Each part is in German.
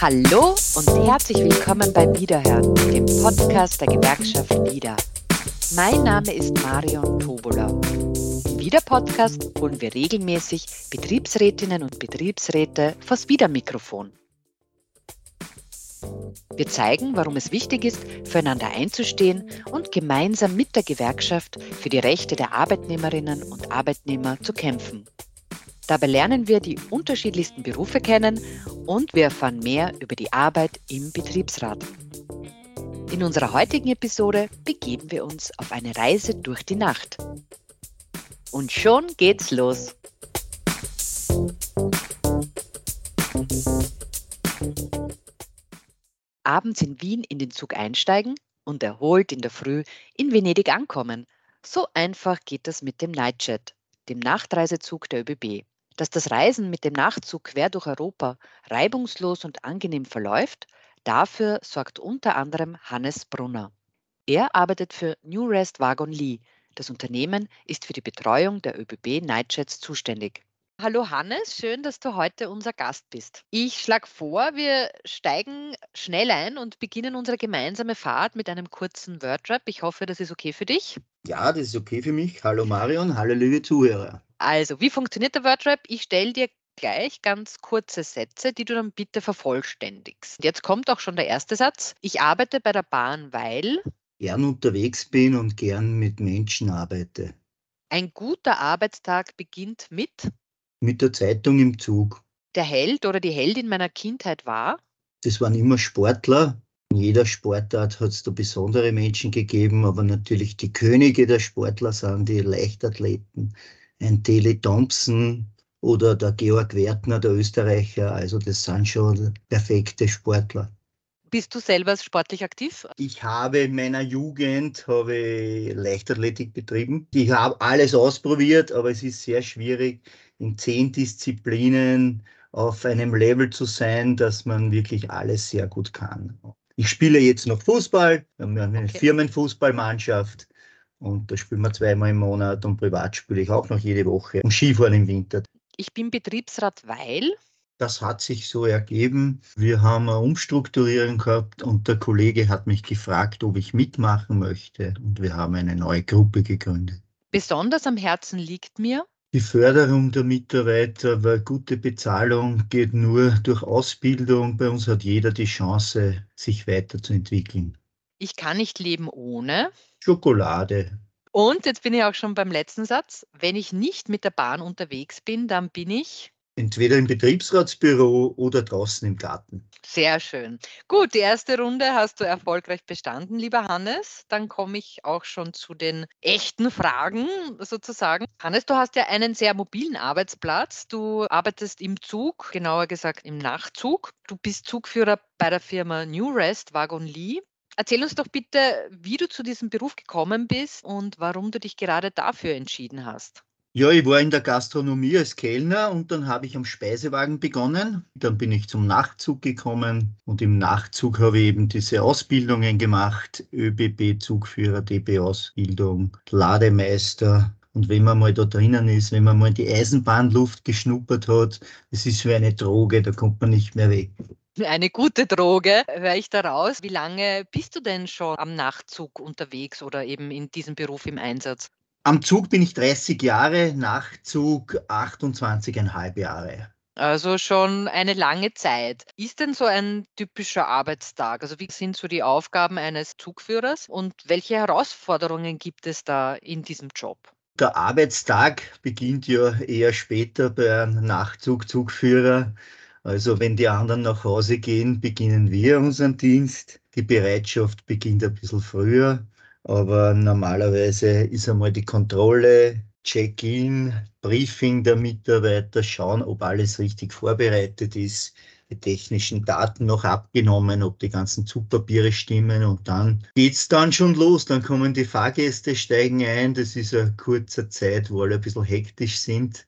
Hallo und herzlich willkommen beim Wiederhören, dem Podcast der Gewerkschaft Wieder. Mein Name ist Marion Tobola. Im Wieder-Podcast holen wir regelmäßig Betriebsrätinnen und Betriebsräte vors Wieder-Mikrofon. Wir zeigen, warum es wichtig ist, füreinander einzustehen und gemeinsam mit der Gewerkschaft für die Rechte der Arbeitnehmerinnen und Arbeitnehmer zu kämpfen. Dabei lernen wir die unterschiedlichsten Berufe kennen und wir erfahren mehr über die Arbeit im Betriebsrat. In unserer heutigen Episode begeben wir uns auf eine Reise durch die Nacht. Und schon geht's los. Abends in Wien in den Zug einsteigen und erholt in der Früh in Venedig ankommen. So einfach geht das mit dem Nightjet, dem Nachtreisezug der ÖBB. Dass das Reisen mit dem Nachtzug quer durch Europa reibungslos und angenehm verläuft, dafür sorgt unter anderem Hannes Brunner. Er arbeitet für New Rest Wagon Lee. Das Unternehmen ist für die Betreuung der ÖBB Nightjets zuständig. Hallo Hannes, schön, dass du heute unser Gast bist. Ich schlage vor, wir steigen schnell ein und beginnen unsere gemeinsame Fahrt mit einem kurzen Wordrap. Ich hoffe, das ist okay für dich. Ja, das ist okay für mich. Hallo Marion, hallo liebe Zuhörer. Also, wie funktioniert der Wordrap? Ich stelle dir gleich ganz kurze Sätze, die du dann bitte vervollständigst. Jetzt kommt auch schon der erste Satz. Ich arbeite bei der Bahn, weil gern unterwegs bin und gern mit Menschen arbeite. Ein guter Arbeitstag beginnt mit mit der Zeitung im Zug. Der Held oder die Heldin meiner Kindheit war? Das waren immer Sportler. In jeder Sportart hat es da besondere Menschen gegeben, aber natürlich die Könige der Sportler sind die Leichtathleten. Ein Tele Thompson oder der Georg Wertner, der Österreicher. Also das sind schon perfekte Sportler. Bist du selber sportlich aktiv? Ich habe in meiner Jugend habe Leichtathletik betrieben. Ich habe alles ausprobiert, aber es ist sehr schwierig, in zehn Disziplinen auf einem Level zu sein, dass man wirklich alles sehr gut kann. Ich spiele jetzt noch Fußball, wir haben eine okay. Firmenfußballmannschaft und da spielen wir zweimal im Monat und privat spiele ich auch noch jede Woche und Skifahren im Winter. Ich bin Betriebsrat, weil das hat sich so ergeben. Wir haben eine Umstrukturierung gehabt und der Kollege hat mich gefragt, ob ich mitmachen möchte und wir haben eine neue Gruppe gegründet. Besonders am Herzen liegt mir, die Förderung der Mitarbeiter, weil gute Bezahlung geht nur durch Ausbildung. Bei uns hat jeder die Chance, sich weiterzuentwickeln. Ich kann nicht leben ohne Schokolade. Und jetzt bin ich auch schon beim letzten Satz. Wenn ich nicht mit der Bahn unterwegs bin, dann bin ich Entweder im Betriebsratsbüro oder draußen im Garten. Sehr schön. Gut, die erste Runde hast du erfolgreich bestanden, lieber Hannes. Dann komme ich auch schon zu den echten Fragen sozusagen. Hannes, du hast ja einen sehr mobilen Arbeitsplatz. Du arbeitest im Zug, genauer gesagt im Nachtzug. Du bist Zugführer bei der Firma New Rest Wagon Lee. Erzähl uns doch bitte, wie du zu diesem Beruf gekommen bist und warum du dich gerade dafür entschieden hast. Ja, ich war in der Gastronomie als Kellner und dann habe ich am Speisewagen begonnen. Dann bin ich zum Nachtzug gekommen und im Nachtzug habe ich eben diese Ausbildungen gemacht, ÖBB-Zugführer, DB-Ausbildung, Lademeister. Und wenn man mal da drinnen ist, wenn man mal die Eisenbahnluft geschnuppert hat, es ist wie eine Droge, da kommt man nicht mehr weg. Eine gute Droge, höre ich daraus. Wie lange bist du denn schon am Nachtzug unterwegs oder eben in diesem Beruf im Einsatz? Am Zug bin ich 30 Jahre, Nachtzug 28,5 Jahre. Also schon eine lange Zeit. Ist denn so ein typischer Arbeitstag? Also wie sind so die Aufgaben eines Zugführers und welche Herausforderungen gibt es da in diesem Job? Der Arbeitstag beginnt ja eher später bei einem Nachtzug-Zugführer. Also wenn die anderen nach Hause gehen, beginnen wir unseren Dienst. Die Bereitschaft beginnt ein bisschen früher. Aber normalerweise ist einmal die Kontrolle, Check-in, Briefing der Mitarbeiter, schauen, ob alles richtig vorbereitet ist, die technischen Daten noch abgenommen, ob die ganzen Zugpapiere stimmen und dann geht's dann schon los. Dann kommen die Fahrgäste, steigen ein. Das ist eine kurze Zeit, wo alle ein bisschen hektisch sind,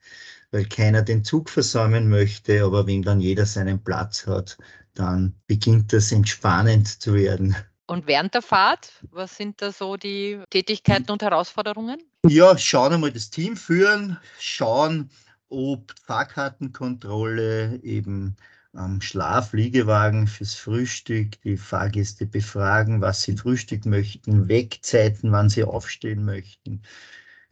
weil keiner den Zug versäumen möchte. Aber wenn dann jeder seinen Platz hat, dann beginnt das entspannend zu werden. Und während der Fahrt, was sind da so die Tätigkeiten und Herausforderungen? Ja, schauen einmal das Team führen, schauen, ob Fahrkartenkontrolle, eben am Schlafliegewagen fürs Frühstück, die Fahrgäste befragen, was sie frühstücken möchten, Wegzeiten, wann sie aufstehen möchten,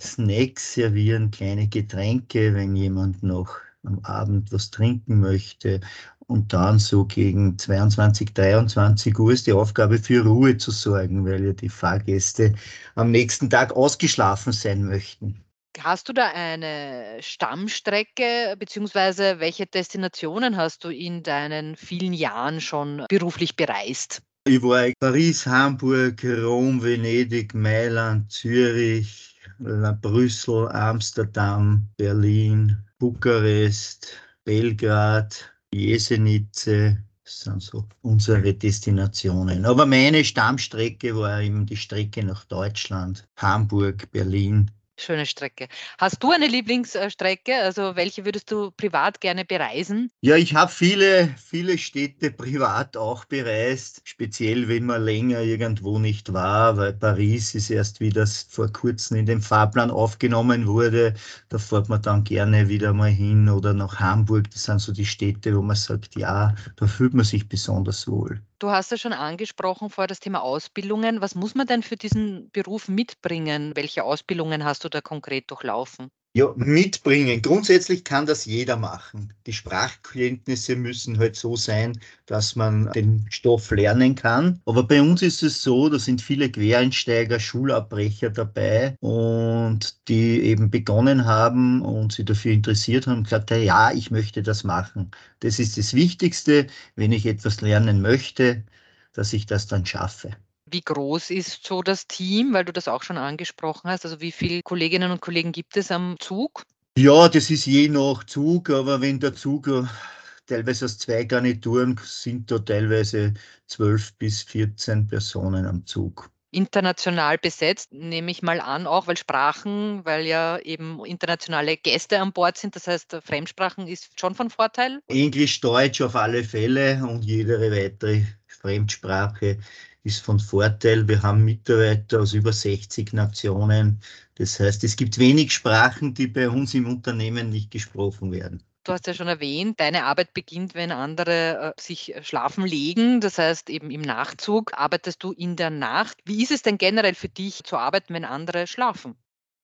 Snacks servieren, kleine Getränke, wenn jemand noch am Abend was trinken möchte. Und dann so gegen 22, 23 Uhr ist die Aufgabe für Ruhe zu sorgen, weil ja die Fahrgäste am nächsten Tag ausgeschlafen sein möchten. Hast du da eine Stammstrecke, beziehungsweise welche Destinationen hast du in deinen vielen Jahren schon beruflich bereist? Ich war in Paris, Hamburg, Rom, Venedig, Mailand, Zürich, Brüssel, Amsterdam, Berlin, Bukarest, Belgrad, Jesenice, das sind so unsere Destinationen. Aber meine Stammstrecke war eben die Strecke nach Deutschland, Hamburg, Berlin, Schöne Strecke. Hast du eine Lieblingsstrecke? Also welche würdest du privat gerne bereisen? Ja, ich habe viele, viele Städte privat auch bereist, speziell wenn man länger irgendwo nicht war, weil Paris ist erst wieder vor kurzem in den Fahrplan aufgenommen wurde. Da fährt man dann gerne wieder mal hin oder nach Hamburg. Das sind so die Städte, wo man sagt, ja, da fühlt man sich besonders wohl. Du hast ja schon angesprochen vor das Thema Ausbildungen. Was muss man denn für diesen Beruf mitbringen? Welche Ausbildungen hast du da konkret durchlaufen? Ja, mitbringen. Grundsätzlich kann das jeder machen. Die Sprachkenntnisse müssen halt so sein, dass man den Stoff lernen kann. Aber bei uns ist es so, da sind viele Quereinsteiger, Schulabbrecher dabei und die eben begonnen haben und sich dafür interessiert haben gesagt, ja, ich möchte das machen. Das ist das Wichtigste, wenn ich etwas lernen möchte, dass ich das dann schaffe. Wie groß ist so das Team, weil du das auch schon angesprochen hast? Also wie viele Kolleginnen und Kollegen gibt es am Zug? Ja, das ist je nach Zug, aber wenn der Zug äh, teilweise aus zwei Garnituren sind da teilweise zwölf bis 14 Personen am Zug. International besetzt, nehme ich mal an, auch weil Sprachen, weil ja eben internationale Gäste an Bord sind. Das heißt, Fremdsprachen ist schon von Vorteil. Englisch, Deutsch auf alle Fälle und jede weitere Fremdsprache ist von Vorteil. Wir haben Mitarbeiter aus über 60 Nationen. Das heißt, es gibt wenig Sprachen, die bei uns im Unternehmen nicht gesprochen werden. Du hast ja schon erwähnt, deine Arbeit beginnt, wenn andere äh, sich schlafen legen. Das heißt, eben im Nachzug arbeitest du in der Nacht. Wie ist es denn generell für dich zu arbeiten, wenn andere schlafen?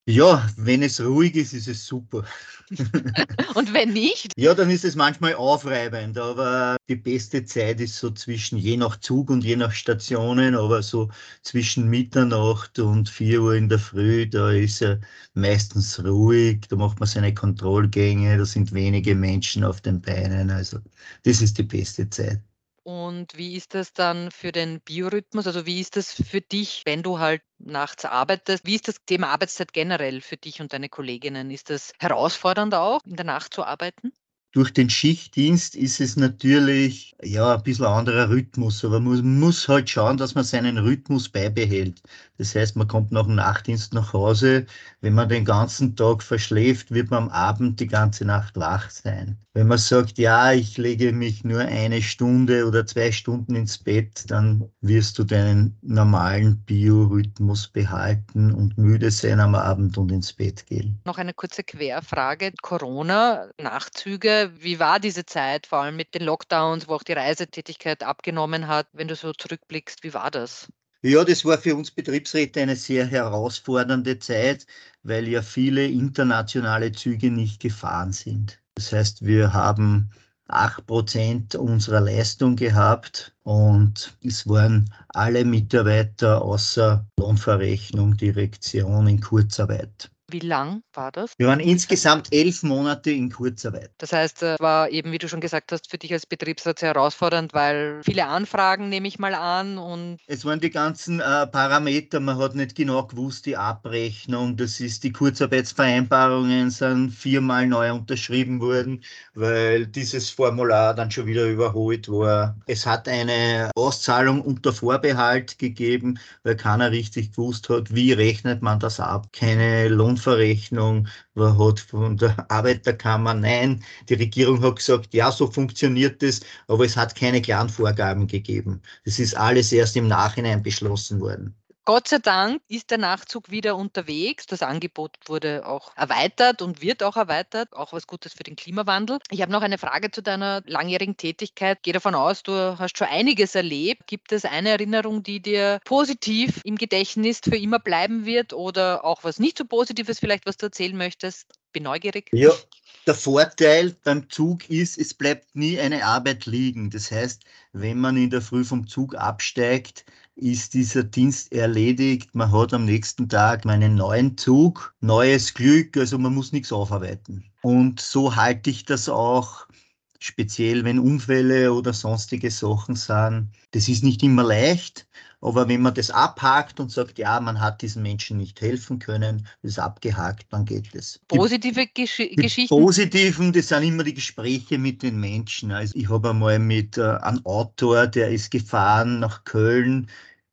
Ja, wenn es ruhig ist, ist es super. Und wenn nicht? Ja, dann ist es manchmal aufreibend, aber die beste Zeit ist so zwischen je nach Zug und je nach Stationen, aber so zwischen Mitternacht und 4 Uhr in der Früh, da ist er meistens ruhig, da macht man seine Kontrollgänge, da sind wenige Menschen auf den Beinen, also das ist die beste Zeit. Und wie ist das dann für den Biorhythmus? Also wie ist das für dich, wenn du halt nachts arbeitest? Wie ist das Thema Arbeitszeit generell für dich und deine Kolleginnen? Ist das herausfordernd auch, in der Nacht zu arbeiten? Durch den Schichtdienst ist es natürlich ja ein bisschen anderer Rhythmus, aber man muss halt schauen, dass man seinen Rhythmus beibehält. Das heißt, man kommt nach dem Nachtdienst nach Hause. Wenn man den ganzen Tag verschläft, wird man am Abend die ganze Nacht wach sein. Wenn man sagt, ja, ich lege mich nur eine Stunde oder zwei Stunden ins Bett, dann wirst du deinen normalen Biorhythmus behalten und müde sein am Abend und ins Bett gehen. Noch eine kurze Querfrage. Corona, Nachzüge, wie war diese Zeit, vor allem mit den Lockdowns, wo auch die Reisetätigkeit abgenommen hat? Wenn du so zurückblickst, wie war das? Ja, das war für uns Betriebsräte eine sehr herausfordernde Zeit, weil ja viele internationale Züge nicht gefahren sind. Das heißt, wir haben 8% unserer Leistung gehabt und es waren alle Mitarbeiter außer Lohnverrechnung, Direktion in Kurzarbeit. Wie lang war das? Wir waren insgesamt elf Monate in Kurzarbeit. Das heißt, es war eben, wie du schon gesagt hast, für dich als Betriebsrat sehr herausfordernd, weil viele Anfragen nehme ich mal an und. Es waren die ganzen äh, Parameter, man hat nicht genau gewusst, die Abrechnung, das ist die Kurzarbeitsvereinbarungen sind viermal neu unterschrieben worden, weil dieses Formular dann schon wieder überholt war. Es hat eine Auszahlung unter Vorbehalt gegeben, weil keiner richtig gewusst hat, wie rechnet man das ab. Keine Lohn Lohnverrechnung, hat von der Arbeiterkammer, nein, die Regierung hat gesagt, ja, so funktioniert das, aber es hat keine klaren Vorgaben gegeben. Das ist alles erst im Nachhinein beschlossen worden. Gott sei Dank ist der Nachtzug wieder unterwegs. Das Angebot wurde auch erweitert und wird auch erweitert. Auch was Gutes für den Klimawandel. Ich habe noch eine Frage zu deiner langjährigen Tätigkeit. Ich gehe davon aus, du hast schon einiges erlebt. Gibt es eine Erinnerung, die dir positiv im Gedächtnis für immer bleiben wird oder auch was nicht so Positives vielleicht, was du erzählen möchtest? Bin neugierig. Ja, der Vorteil beim Zug ist, es bleibt nie eine Arbeit liegen. Das heißt, wenn man in der Früh vom Zug absteigt, ist dieser Dienst erledigt. Man hat am nächsten Tag meinen neuen Zug, neues Glück, also man muss nichts aufarbeiten. Und so halte ich das auch speziell wenn Unfälle oder sonstige Sachen sind. Das ist nicht immer leicht, aber wenn man das abhakt und sagt, ja, man hat diesen Menschen nicht helfen können, das ist abgehakt, dann geht es. Positive Gesch die Geschichten? Positiven, das sind immer die Gespräche mit den Menschen. Also ich habe einmal mit äh, einem Autor, der ist gefahren nach Köln,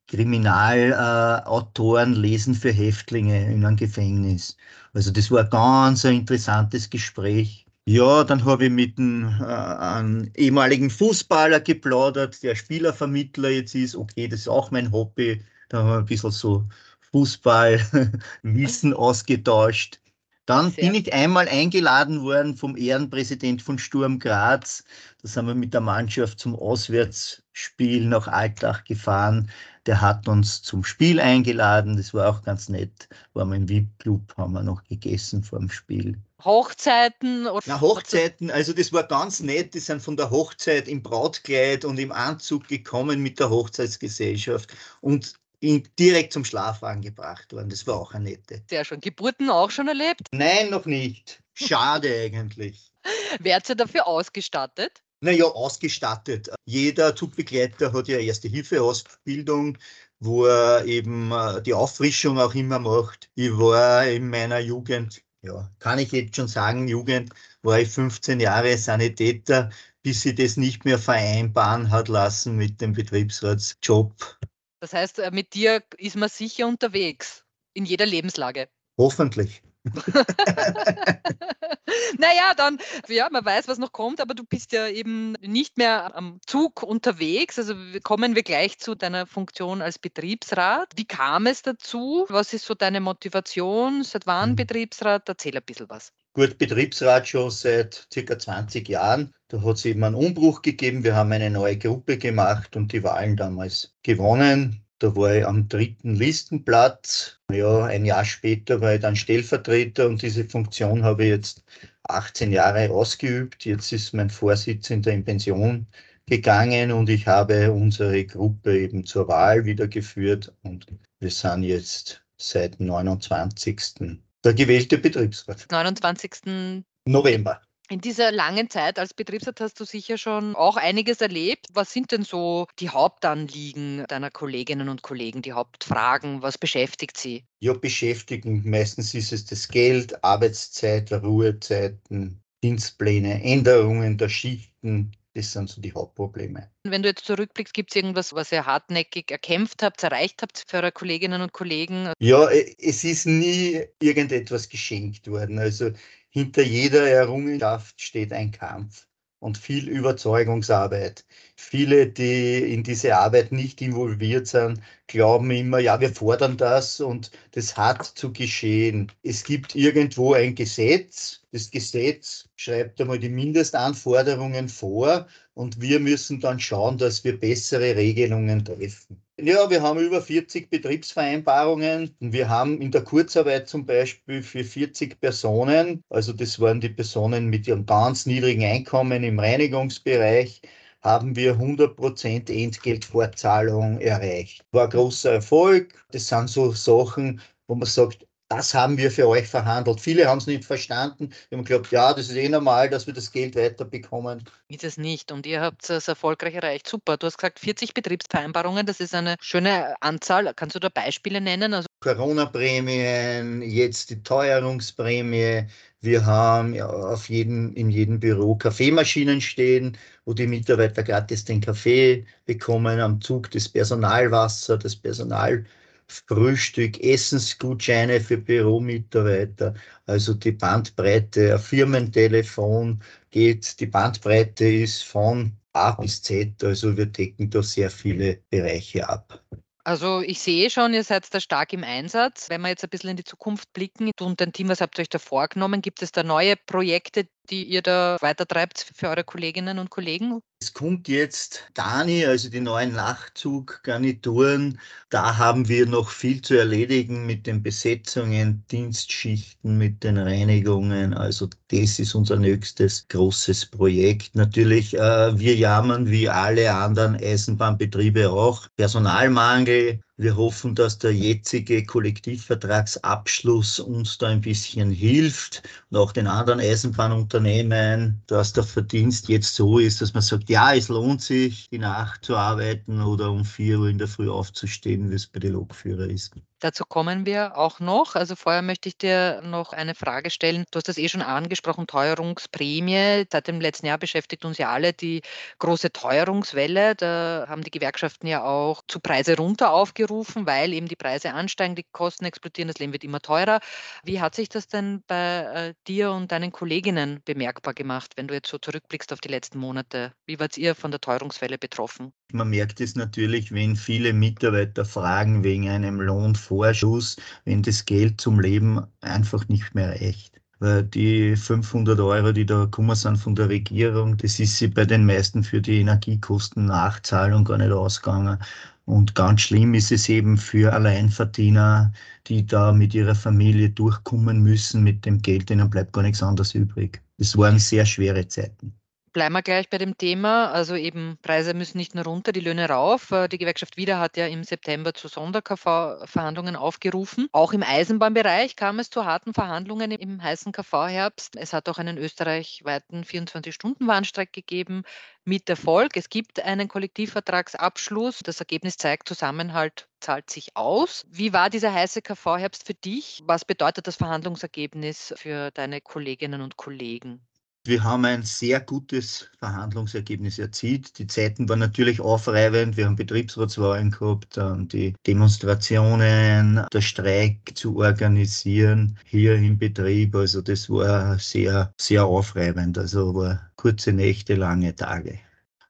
Kriminalautoren äh, lesen für Häftlinge in einem Gefängnis. Also das war ganz ein interessantes Gespräch. Ja, dann habe ich mit einem, äh, einem, ehemaligen Fußballer geplaudert, der Spielervermittler jetzt ist. Okay, das ist auch mein Hobby. Da haben wir ein bisschen so Fußballwissen ausgetauscht. Dann Sehr. bin ich einmal eingeladen worden vom Ehrenpräsident von Sturm Graz. Da sind wir mit der Mannschaft zum Auswärtsspiel nach Altach gefahren. Der hat uns zum Spiel eingeladen. Das war auch ganz nett. Waren wir im VIP-Club, haben wir noch gegessen vor dem Spiel. Hochzeiten? Oder Na, Hochzeiten, also das war ganz nett. Die sind von der Hochzeit im Brautkleid und im Anzug gekommen mit der Hochzeitsgesellschaft und direkt zum Schlafwagen gebracht worden. Das war auch eine nette. Sehr schön. Geburten auch schon erlebt? Nein, noch nicht. Schade eigentlich. Wer hat sie dafür ausgestattet? Naja, ausgestattet. Jeder Zugbegleiter hat ja Erste-Hilfe-Ausbildung, wo er eben äh, die Auffrischung auch immer macht. Ich war in meiner Jugend, ja, kann ich jetzt schon sagen, Jugend, war ich 15 Jahre Sanitäter, bis sie das nicht mehr vereinbaren hat lassen mit dem Betriebsratsjob. Das heißt, äh, mit dir ist man sicher unterwegs, in jeder Lebenslage. Hoffentlich. naja, dann, ja, man weiß, was noch kommt, aber du bist ja eben nicht mehr am Zug unterwegs. Also kommen wir gleich zu deiner Funktion als Betriebsrat. Wie kam es dazu? Was ist so deine Motivation? Seit wann mhm. Betriebsrat? Erzähl ein bisschen was. Gut, Betriebsrat schon seit circa 20 Jahren. Da hat es eben einen Umbruch gegeben. Wir haben eine neue Gruppe gemacht und die Wahlen damals gewonnen. Da war ich am dritten Listenplatz. Ja, ein Jahr später war ich dann Stellvertreter und diese Funktion habe ich jetzt 18 Jahre ausgeübt. Jetzt ist mein Vorsitzender in Pension gegangen und ich habe unsere Gruppe eben zur Wahl wiedergeführt und wir sind jetzt seit 29. der gewählte Betriebsrat. 29. November. In dieser langen Zeit als Betriebsrat hast du sicher schon auch einiges erlebt. Was sind denn so die Hauptanliegen deiner Kolleginnen und Kollegen, die Hauptfragen? Was beschäftigt sie? Ja, beschäftigen. Meistens ist es das Geld, Arbeitszeit, Ruhezeiten, Dienstpläne, Änderungen der Schichten. Das sind so die Hauptprobleme. Wenn du jetzt zurückblickst, gibt es irgendwas, was ihr hartnäckig erkämpft habt, erreicht habt für eure Kolleginnen und Kollegen? Ja, es ist nie irgendetwas geschenkt worden. Also hinter jeder Errungenschaft steht ein Kampf und viel Überzeugungsarbeit. Viele, die in diese Arbeit nicht involviert sind, glauben immer, ja, wir fordern das und das hat zu geschehen. Es gibt irgendwo ein Gesetz. Das Gesetz schreibt einmal die Mindestanforderungen vor und wir müssen dann schauen, dass wir bessere Regelungen treffen. Ja, wir haben über 40 Betriebsvereinbarungen. Wir haben in der Kurzarbeit zum Beispiel für 40 Personen, also das waren die Personen mit ihrem ganz niedrigen Einkommen im Reinigungsbereich, haben wir 100% Entgeltfortzahlung erreicht. War großer Erfolg. Das sind so Sachen, wo man sagt, das haben wir für euch verhandelt. Viele haben es nicht verstanden. Wir haben geglaubt, ja, das ist eh normal, dass wir das Geld weiterbekommen. Ist es nicht. Und ihr habt es erfolgreich erreicht. Super. Du hast gesagt, 40 Betriebsvereinbarungen. Das ist eine schöne Anzahl. Kannst du da Beispiele nennen? Also Corona-Prämien, jetzt die Teuerungsprämie. Wir haben ja, auf jedem, in jedem Büro Kaffeemaschinen stehen, wo die Mitarbeiter gratis den Kaffee bekommen, am Zug das Personalwasser, das Personal Frühstück, Essensgutscheine für Büromitarbeiter, also die Bandbreite, ein Firmentelefon geht, die Bandbreite ist von A bis Z, also wir decken da sehr viele Bereiche ab. Also ich sehe schon, ihr seid da stark im Einsatz. Wenn wir jetzt ein bisschen in die Zukunft blicken, und dein Team, was habt ihr euch da vorgenommen? Gibt es da neue Projekte, die ihr da weitertreibt für eure Kolleginnen und Kollegen? Es kommt jetzt Dani, also die neuen Nachtzuggarnituren. Da haben wir noch viel zu erledigen mit den Besetzungen, Dienstschichten, mit den Reinigungen. Also das ist unser nächstes großes Projekt. Natürlich, äh, wir jammern wie alle anderen Eisenbahnbetriebe auch. Personalmangel, wir hoffen, dass der jetzige Kollektivvertragsabschluss uns da ein bisschen hilft und auch den anderen Eisenbahnunternehmen, dass der Verdienst jetzt so ist, dass man sagt, ja, es lohnt sich, die Nacht zu arbeiten oder um vier Uhr in der Früh aufzustehen, wie es bei den Lokführern ist. Dazu kommen wir auch noch. Also vorher möchte ich dir noch eine Frage stellen. Du hast das eh schon angesprochen, Teuerungsprämie. Seit dem letzten Jahr beschäftigt uns ja alle die große Teuerungswelle. Da haben die Gewerkschaften ja auch zu Preise runter aufgerufen, weil eben die Preise ansteigen, die Kosten explodieren, das Leben wird immer teurer. Wie hat sich das denn bei äh, dir und deinen Kolleginnen bemerkbar gemacht, wenn du jetzt so zurückblickst auf die letzten Monate? Wie wart ihr von der Teuerungswelle betroffen? Man merkt es natürlich, wenn viele Mitarbeiter fragen wegen einem Lohnvorschuss, wenn das Geld zum Leben einfach nicht mehr reicht. Weil die 500 Euro, die da gekommen sind von der Regierung, das ist sie bei den meisten für die Energiekostennachzahlung gar nicht ausgegangen. Und ganz schlimm ist es eben für Alleinverdiener, die da mit ihrer Familie durchkommen müssen mit dem Geld, denen bleibt gar nichts anderes übrig. Das waren sehr schwere Zeiten. Bleiben wir gleich bei dem Thema. Also eben Preise müssen nicht nur runter, die Löhne rauf. Äh, die Gewerkschaft Wieder hat ja im September zu Sonder-KV-Verhandlungen aufgerufen. Auch im Eisenbahnbereich kam es zu harten Verhandlungen im heißen KV-Herbst. Es hat auch einen österreichweiten 24-Stunden-Warnstreik gegeben mit Erfolg. Es gibt einen Kollektivvertragsabschluss. Das Ergebnis zeigt, Zusammenhalt zahlt sich aus. Wie war dieser heiße KV-Herbst für dich? Was bedeutet das Verhandlungsergebnis für deine Kolleginnen und Kollegen? Wir haben ein sehr gutes Verhandlungsergebnis erzielt. Die Zeiten waren natürlich aufreibend. Wir haben Betriebsratswahlen gehabt, dann die Demonstrationen, der Streik zu organisieren hier im Betrieb. Also das war sehr, sehr aufreibend. Also war kurze Nächte, lange Tage.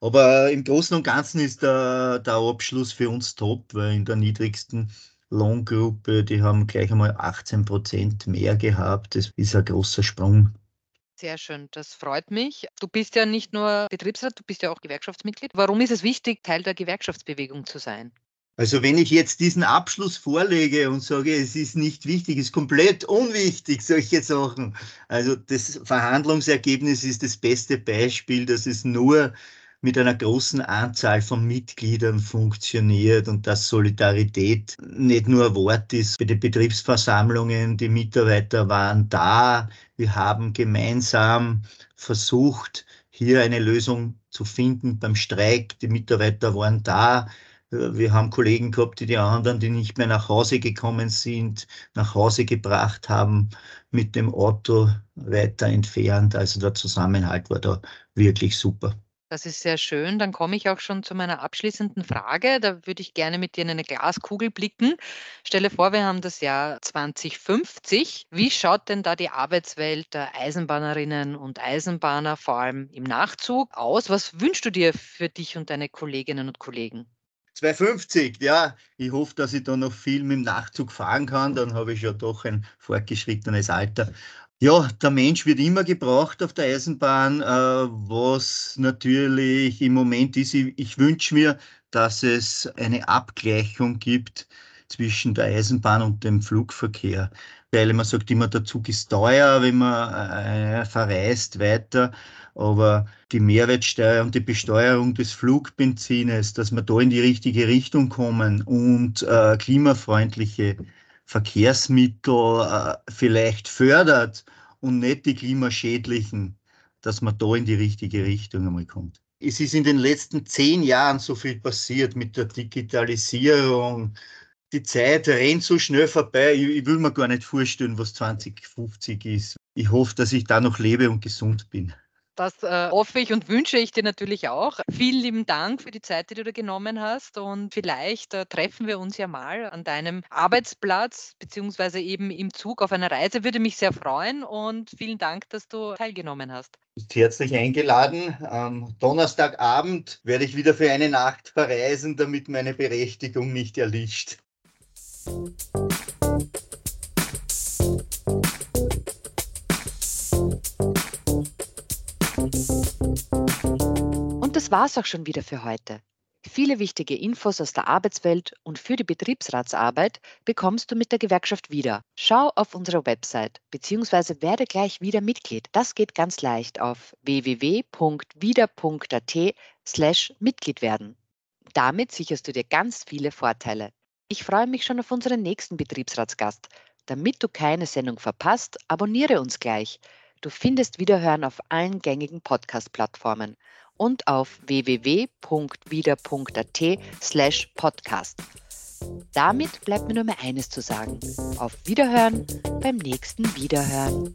Aber im Großen und Ganzen ist der, der Abschluss für uns top, weil in der niedrigsten Lohngruppe, die haben gleich einmal 18 Prozent mehr gehabt. Das ist ein großer Sprung sehr schön, das freut mich. Du bist ja nicht nur Betriebsrat, du bist ja auch Gewerkschaftsmitglied. Warum ist es wichtig, Teil der Gewerkschaftsbewegung zu sein? Also wenn ich jetzt diesen Abschluss vorlege und sage, es ist nicht wichtig, ist komplett unwichtig, solche Sachen. Also das Verhandlungsergebnis ist das beste Beispiel, dass es nur mit einer großen Anzahl von Mitgliedern funktioniert und dass Solidarität nicht nur ein Wort ist. Bei den Betriebsversammlungen, die Mitarbeiter waren da. Wir haben gemeinsam versucht, hier eine Lösung zu finden beim Streik. Die Mitarbeiter waren da. Wir haben Kollegen gehabt, die die anderen, die nicht mehr nach Hause gekommen sind, nach Hause gebracht haben, mit dem Auto weiter entfernt. Also der Zusammenhalt war da wirklich super. Das ist sehr schön. Dann komme ich auch schon zu meiner abschließenden Frage. Da würde ich gerne mit dir in eine Glaskugel blicken. Stelle vor, wir haben das Jahr 2050. Wie schaut denn da die Arbeitswelt der Eisenbahnerinnen und Eisenbahner, vor allem im Nachzug, aus? Was wünschst du dir für dich und deine Kolleginnen und Kollegen? 250, ja. Ich hoffe, dass ich da noch viel mit dem Nachzug fahren kann. Dann habe ich ja doch ein fortgeschrittenes Alter. Ja, der Mensch wird immer gebraucht auf der Eisenbahn, äh, was natürlich im Moment ist, ich, ich wünsche mir, dass es eine Abgleichung gibt zwischen der Eisenbahn und dem Flugverkehr. Weil man sagt immer, der Zug ist teuer, wenn man äh, verreist weiter, aber die Mehrwertsteuer und die Besteuerung des Flugbenzines, dass wir da in die richtige Richtung kommen und äh, klimafreundliche Verkehrsmittel äh, vielleicht fördert und nicht die klimaschädlichen, dass man da in die richtige Richtung einmal kommt. Es ist in den letzten zehn Jahren so viel passiert mit der Digitalisierung. Die Zeit rennt so schnell vorbei. Ich, ich will mir gar nicht vorstellen, was 2050 ist. Ich hoffe, dass ich da noch lebe und gesund bin. Das äh, hoffe ich und wünsche ich dir natürlich auch. Vielen lieben Dank für die Zeit, die du da genommen hast. Und vielleicht äh, treffen wir uns ja mal an deinem Arbeitsplatz, beziehungsweise eben im Zug auf einer Reise. Würde mich sehr freuen. Und vielen Dank, dass du teilgenommen hast. Herzlich eingeladen. Am Donnerstagabend werde ich wieder für eine Nacht verreisen, damit meine Berechtigung nicht erlischt. Das war's auch schon wieder für heute. Viele wichtige Infos aus der Arbeitswelt und für die Betriebsratsarbeit bekommst du mit der Gewerkschaft wieder. Schau auf unsere Website bzw. werde gleich wieder Mitglied. Das geht ganz leicht auf www.wieder.at slash Mitglied werden. Damit sicherst du dir ganz viele Vorteile. Ich freue mich schon auf unseren nächsten Betriebsratsgast. Damit du keine Sendung verpasst, abonniere uns gleich. Du findest Wiederhören auf allen gängigen Podcast-Plattformen und auf www.wieder.at slash podcast. Damit bleibt mir nur mehr eines zu sagen. Auf Wiederhören beim nächsten Wiederhören.